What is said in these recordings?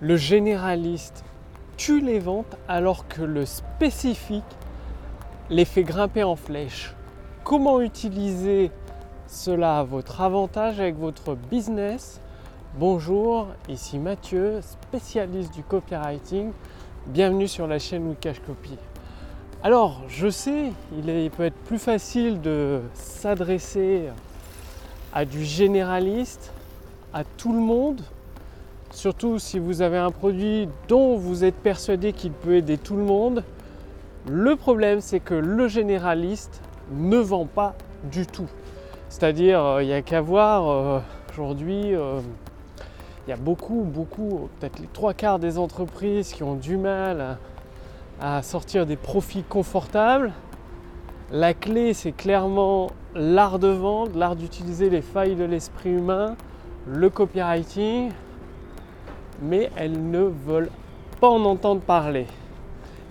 le généraliste tue les ventes alors que le spécifique les fait grimper en flèche. Comment utiliser cela à votre avantage avec votre business? Bonjour, ici Mathieu, spécialiste du copywriting. Bienvenue sur la chaîne Wikash Copy. Alors, je sais, il, peut être plus facile de s'adresser à du généraliste, à tout le monde, surtout si vous avez un produit dont vous êtes persuadé qu'il peut aider tout le monde. Le problème, c'est que le généraliste ne vend pas du tout. C'est-à-dire, euh, il n'y a qu'à voir euh, aujourd'hui, euh, il y a beaucoup, beaucoup, peut-être les trois quarts des entreprises qui ont du mal à sortir des profits confortables. La clé, c'est clairement l'art de vendre, l'art d'utiliser les failles de l'esprit humain, le copywriting, mais elles ne veulent pas en entendre parler.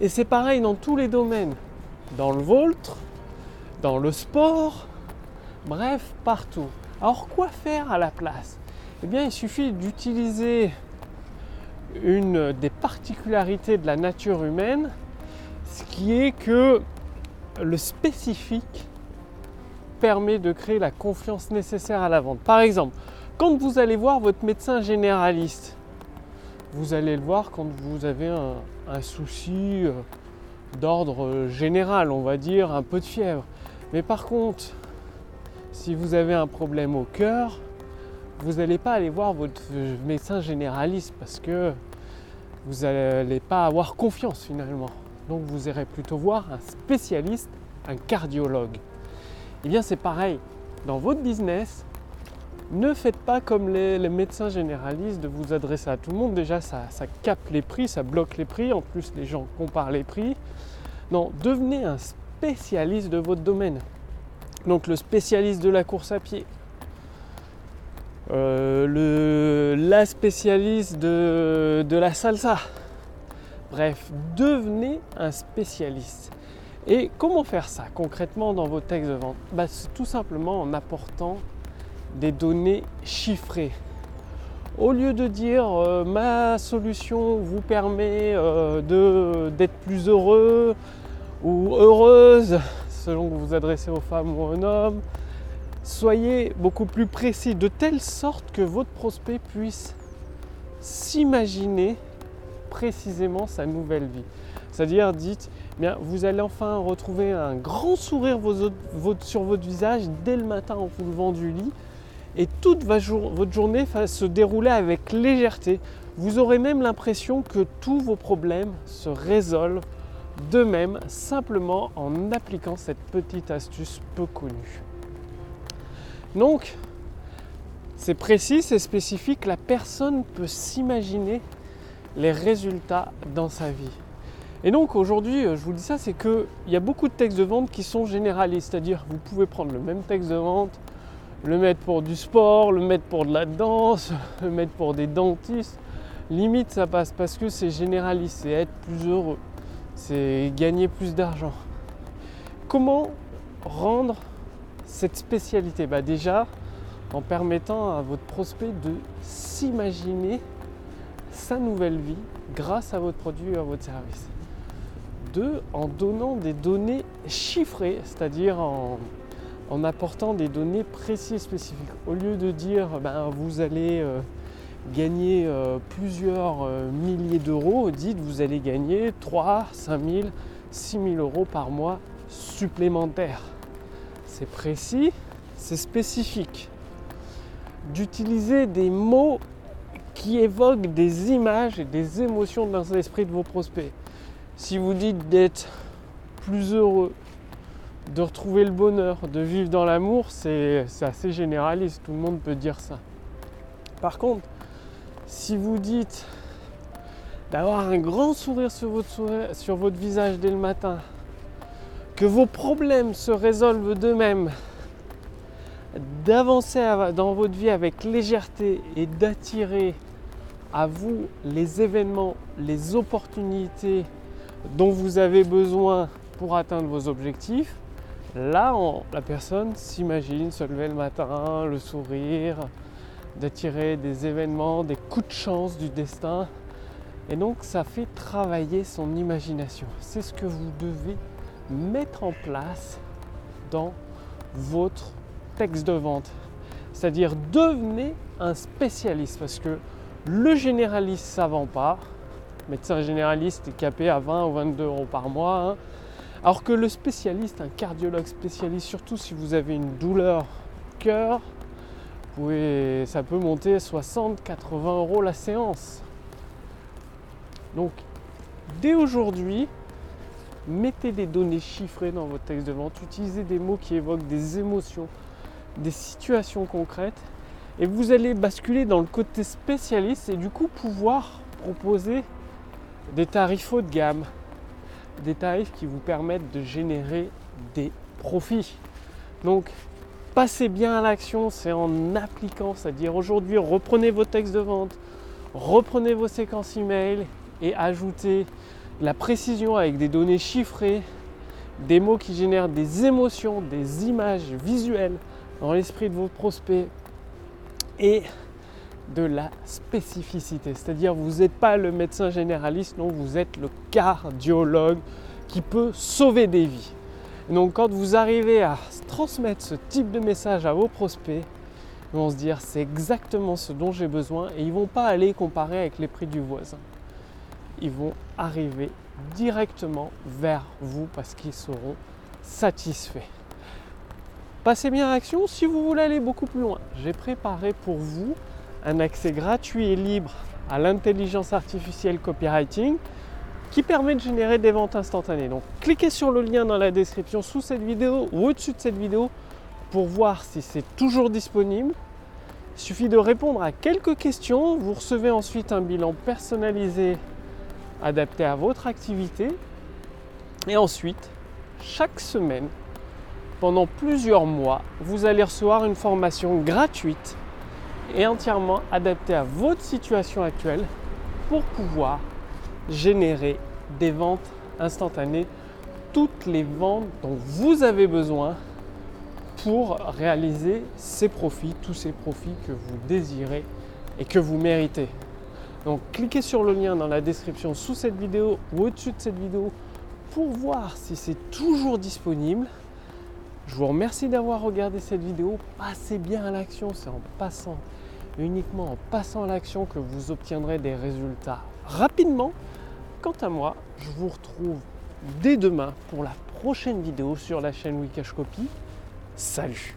Et c'est pareil dans tous les domaines, dans le vôtre, dans le sport, bref, partout. Alors quoi faire à la place? Eh bien, il suffit d'utiliser une des particularités de la nature humaine, ce qui est que le spécifique permet de créer la confiance nécessaire à la vente. Par exemple, quand vous allez voir votre médecin généraliste, vous allez le voir quand vous avez un, souci euh, d'ordre général, on va dire, un peu de fièvre. Mais par contre, si vous avez un problème au cœur, vous n'allez pas aller voir votre médecin généraliste parce que vous n'allez pas avoir confiance finalement. Donc vous irez plutôt voir un spécialiste, un cardiologue. Eh bien c'est pareil, dans votre business, ne faites pas comme les, médecins généralistes de vous adresser à tout le monde. Déjà, ça, ça capte les prix, ça bloque les prix. En plus, les gens comparent les prix. Non, devenez un spécialiste de votre domaine. Donc le spécialiste de la course à pied, euh, la spécialiste de, la salsa. Bref, devenez un spécialiste. Et comment faire ça concrètement dans vos textes de vente? Bah, Tout simplement en apportant des données chiffrées. Au lieu de dire euh, ma solution vous permet euh, d'être plus heureux ou heureuse, selon que vous vous adressez aux femmes ou aux hommes, soyez beaucoup plus précis de telle sorte que votre prospect puisse s'imaginer précisément sa nouvelle vie. C'est-à-dire, dites, bien, vous allez enfin retrouver un grand sourire sur votre visage dès le matin en vous levant du lit et toute votre journée va se dérouler avec légèreté. Vous aurez même l'impression que tous vos problèmes se résolvent d'eux-mêmes simplement en appliquant cette petite astuce peu connue. Donc, c'est précis, c'est spécifique, la personne peut s'imaginer les résultats dans sa vie. Et donc aujourd'hui, je vous dis ça, c'est qu'il y a beaucoup de textes de vente qui sont généralistes, c'est-à-dire vous pouvez prendre le même texte de vente, le mettre pour du sport, le mettre pour de la danse, le mettre pour des dentistes. Limite, ça passe parce que c'est généraliste, c'est être plus heureux, c'est gagner plus d'argent. Comment rendre cette spécialité? Bah Déjà, en permettant à votre prospect de s'imaginer sa nouvelle vie grâce à votre produit ou à votre service. Deux, en donnant des données chiffrées, c'est-à-dire en, en apportant des données précises spécifiques. Au lieu de dire ben, vous allez euh, gagner euh, plusieurs euh, milliers d'euros, dites vous allez gagner 3, 5 000, 6 000 euros par mois supplémentaires. C'est précis, c'est spécifique. D'utiliser des mots qui évoquent des images et des émotions dans l'esprit de vos prospects. Si vous dites d'être plus heureux, de retrouver le bonheur, de vivre dans l'amour, c'est assez généraliste, tout le monde peut dire ça. Par contre, si vous dites d'avoir un grand sourire sur votre, sur votre visage dès le matin, que vos problèmes se résolvent d'eux-mêmes, d'avancer dans votre vie avec légèreté et d'attirer à vous les événements, les opportunités dont vous avez besoin pour atteindre vos objectifs, Là, la personne s'imagine se lever le matin, le sourire, d'attirer des événements, des coups de chance du destin Et donc ça fait travailler son imagination. C'est ce que vous devez mettre en place dans votre texte de vente. C'est-à-dire devenez un spécialiste parce que le généraliste ça vend pas. Médecin généraliste est capé à 20 ou 22 euros par mois. Hein. Alors que le spécialiste, un cardiologue spécialiste, surtout si vous avez une douleur cœur, ça peut monter à 60-80 euros la séance. Donc, dès aujourd'hui, mettez des données chiffrées dans votre texte de vente, utilisez des mots qui évoquent des émotions, des situations concrètes, et vous allez basculer dans le côté spécialiste et du coup pouvoir proposer des tarifs haut de gamme, des tarifs qui vous permettent de générer des profits. Donc, passez bien à l'action, c'est en appliquant, c'est-à-dire aujourd'hui, reprenez vos textes de vente, reprenez vos séquences email et ajoutez la précision avec des données chiffrées, des mots qui génèrent des émotions, des images visuelles dans l'esprit de vos prospects et de la spécificité. C'est-à-dire vous n'êtes pas le médecin généraliste, non, vous êtes le cardiologue qui peut sauver des vies. donc quand vous arrivez à transmettre ce type de message à vos prospects, ils vont se dire c'est exactement ce dont j'ai besoin et ils vont pas aller comparer avec les prix du voisin. Ils vont arriver directement vers vous parce qu'ils seront satisfaits. Passez bien à l'action si vous voulez aller beaucoup plus loin. J'ai préparé pour vous un accès gratuit et libre à l'intelligence artificielle copywriting qui permet de générer des ventes instantanées. Donc cliquez sur le lien dans la description sous cette vidéo ou au-dessus de cette vidéo pour voir si c'est toujours disponible. Il suffit de répondre à quelques questions. Vous recevez ensuite un bilan personnalisé adapté à votre activité. Et ensuite, chaque semaine, pendant plusieurs mois, vous allez recevoir une formation gratuite et entièrement adapté à votre situation actuelle pour pouvoir générer des ventes instantanées, toutes les ventes dont vous avez besoin pour réaliser ces profits, tous ces profits que vous désirez et que vous méritez. Donc cliquez sur le lien dans la description sous cette vidéo ou au-dessus de cette vidéo pour voir si c'est toujours disponible. Je vous remercie d'avoir regardé cette vidéo. Passez bien à l'action, c'est en passant uniquement en passant à l'action que vous obtiendrez des résultats rapidement. Quant à moi, je vous retrouve dès demain pour la prochaine vidéo sur la chaîne Wikash Copy. Salut